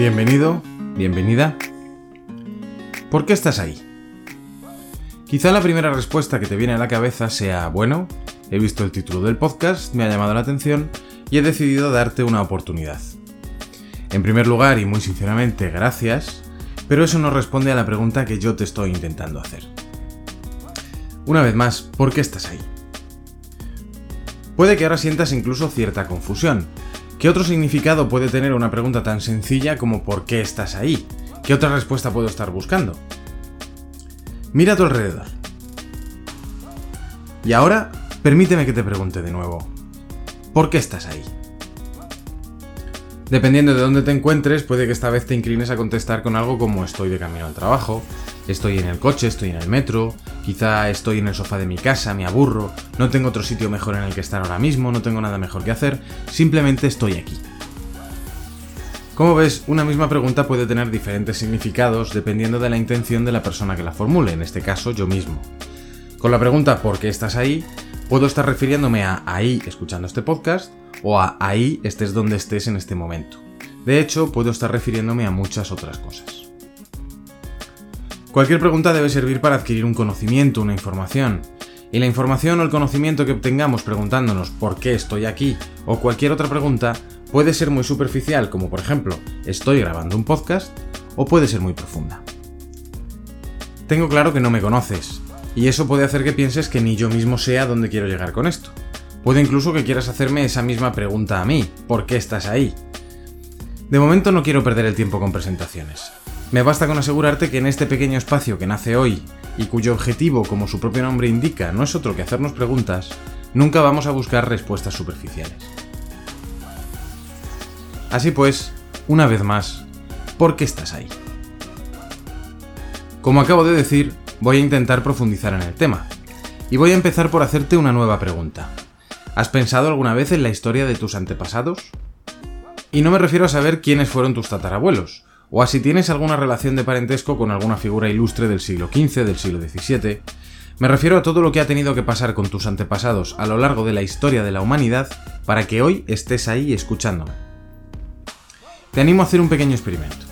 Bienvenido, bienvenida. ¿Por qué estás ahí? Quizá la primera respuesta que te viene a la cabeza sea, bueno, he visto el título del podcast, me ha llamado la atención y he decidido darte una oportunidad. En primer lugar, y muy sinceramente, gracias, pero eso no responde a la pregunta que yo te estoy intentando hacer. Una vez más, ¿por qué estás ahí? Puede que ahora sientas incluso cierta confusión. ¿Qué otro significado puede tener una pregunta tan sencilla como ¿por qué estás ahí? ¿Qué otra respuesta puedo estar buscando? Mira a tu alrededor. Y ahora, permíteme que te pregunte de nuevo. ¿Por qué estás ahí? Dependiendo de dónde te encuentres, puede que esta vez te inclines a contestar con algo como estoy de camino al trabajo, estoy en el coche, estoy en el metro, quizá estoy en el sofá de mi casa, me aburro, no tengo otro sitio mejor en el que estar ahora mismo, no tengo nada mejor que hacer, simplemente estoy aquí. Como ves, una misma pregunta puede tener diferentes significados dependiendo de la intención de la persona que la formule, en este caso yo mismo. Con la pregunta ¿por qué estás ahí? puedo estar refiriéndome a ahí escuchando este podcast o a ahí estés donde estés en este momento. De hecho, puedo estar refiriéndome a muchas otras cosas. Cualquier pregunta debe servir para adquirir un conocimiento, una información. Y la información o el conocimiento que obtengamos preguntándonos por qué estoy aquí o cualquier otra pregunta puede ser muy superficial, como por ejemplo, estoy grabando un podcast, o puede ser muy profunda. Tengo claro que no me conoces, y eso puede hacer que pienses que ni yo mismo sé a dónde quiero llegar con esto. Puede incluso que quieras hacerme esa misma pregunta a mí, ¿por qué estás ahí? De momento no quiero perder el tiempo con presentaciones. Me basta con asegurarte que en este pequeño espacio que nace hoy, y cuyo objetivo, como su propio nombre indica, no es otro que hacernos preguntas, nunca vamos a buscar respuestas superficiales. Así pues, una vez más, ¿por qué estás ahí? Como acabo de decir, voy a intentar profundizar en el tema. Y voy a empezar por hacerte una nueva pregunta. ¿Has pensado alguna vez en la historia de tus antepasados? Y no me refiero a saber quiénes fueron tus tatarabuelos, o a si tienes alguna relación de parentesco con alguna figura ilustre del siglo XV, del siglo XVII. Me refiero a todo lo que ha tenido que pasar con tus antepasados a lo largo de la historia de la humanidad para que hoy estés ahí escuchándome. Te animo a hacer un pequeño experimento.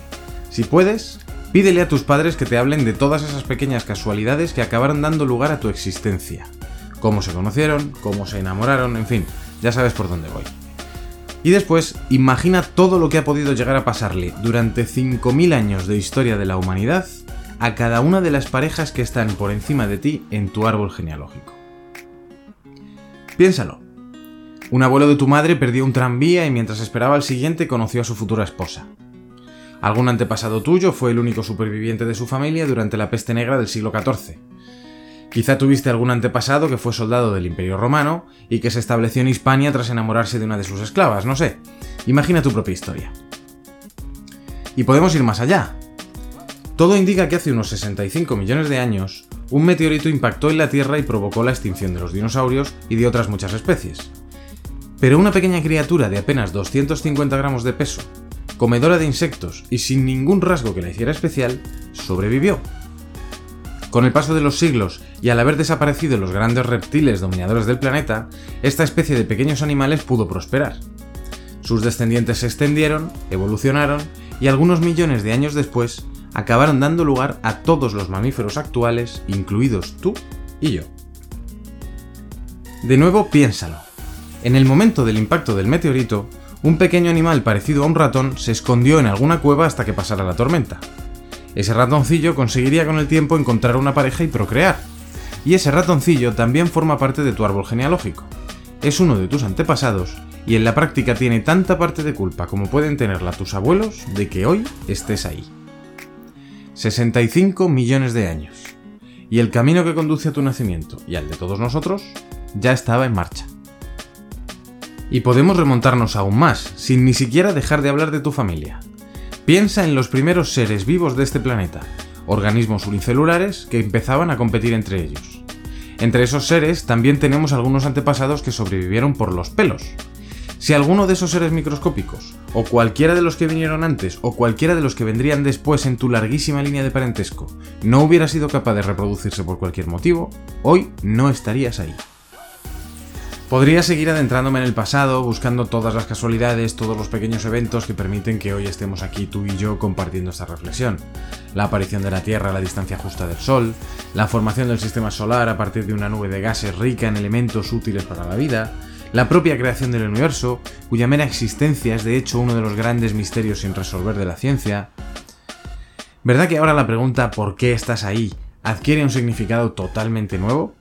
Si puedes, pídele a tus padres que te hablen de todas esas pequeñas casualidades que acabaron dando lugar a tu existencia cómo se conocieron, cómo se enamoraron, en fin, ya sabes por dónde voy. Y después, imagina todo lo que ha podido llegar a pasarle durante 5.000 años de historia de la humanidad a cada una de las parejas que están por encima de ti en tu árbol genealógico. Piénsalo. Un abuelo de tu madre perdió un tranvía y mientras esperaba al siguiente conoció a su futura esposa. Algún antepasado tuyo fue el único superviviente de su familia durante la peste negra del siglo XIV Quizá tuviste algún antepasado que fue soldado del Imperio Romano y que se estableció en Hispania tras enamorarse de una de sus esclavas, no sé. Imagina tu propia historia. Y podemos ir más allá. Todo indica que hace unos 65 millones de años, un meteorito impactó en la Tierra y provocó la extinción de los dinosaurios y de otras muchas especies. Pero una pequeña criatura de apenas 250 gramos de peso, comedora de insectos y sin ningún rasgo que la hiciera especial, sobrevivió. Con el paso de los siglos y al haber desaparecido los grandes reptiles dominadores del planeta, esta especie de pequeños animales pudo prosperar. Sus descendientes se extendieron, evolucionaron y algunos millones de años después acabaron dando lugar a todos los mamíferos actuales, incluidos tú y yo. De nuevo, piénsalo. En el momento del impacto del meteorito, un pequeño animal parecido a un ratón se escondió en alguna cueva hasta que pasara la tormenta. Ese ratoncillo conseguiría con el tiempo encontrar una pareja y procrear. Y ese ratoncillo también forma parte de tu árbol genealógico. Es uno de tus antepasados y en la práctica tiene tanta parte de culpa como pueden tenerla tus abuelos de que hoy estés ahí. 65 millones de años. Y el camino que conduce a tu nacimiento y al de todos nosotros ya estaba en marcha. Y podemos remontarnos aún más, sin ni siquiera dejar de hablar de tu familia. Piensa en los primeros seres vivos de este planeta, organismos unicelulares que empezaban a competir entre ellos. Entre esos seres también tenemos algunos antepasados que sobrevivieron por los pelos. Si alguno de esos seres microscópicos, o cualquiera de los que vinieron antes, o cualquiera de los que vendrían después en tu larguísima línea de parentesco, no hubiera sido capaz de reproducirse por cualquier motivo, hoy no estarías ahí. Podría seguir adentrándome en el pasado, buscando todas las casualidades, todos los pequeños eventos que permiten que hoy estemos aquí tú y yo compartiendo esta reflexión. La aparición de la Tierra a la distancia justa del Sol, la formación del sistema solar a partir de una nube de gases rica en elementos útiles para la vida, la propia creación del universo, cuya mera existencia es de hecho uno de los grandes misterios sin resolver de la ciencia. ¿Verdad que ahora la pregunta ¿por qué estás ahí? adquiere un significado totalmente nuevo?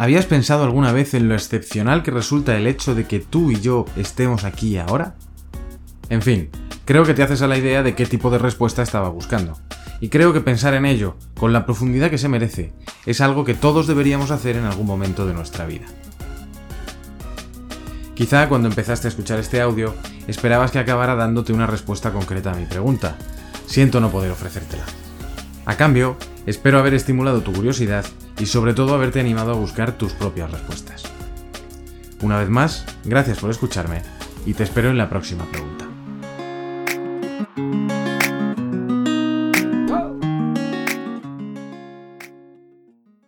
¿Habías pensado alguna vez en lo excepcional que resulta el hecho de que tú y yo estemos aquí ahora? En fin, creo que te haces a la idea de qué tipo de respuesta estaba buscando. Y creo que pensar en ello, con la profundidad que se merece, es algo que todos deberíamos hacer en algún momento de nuestra vida. Quizá cuando empezaste a escuchar este audio, esperabas que acabara dándote una respuesta concreta a mi pregunta. Siento no poder ofrecértela. A cambio, espero haber estimulado tu curiosidad y sobre todo haberte animado a buscar tus propias respuestas. Una vez más, gracias por escucharme y te espero en la próxima pregunta.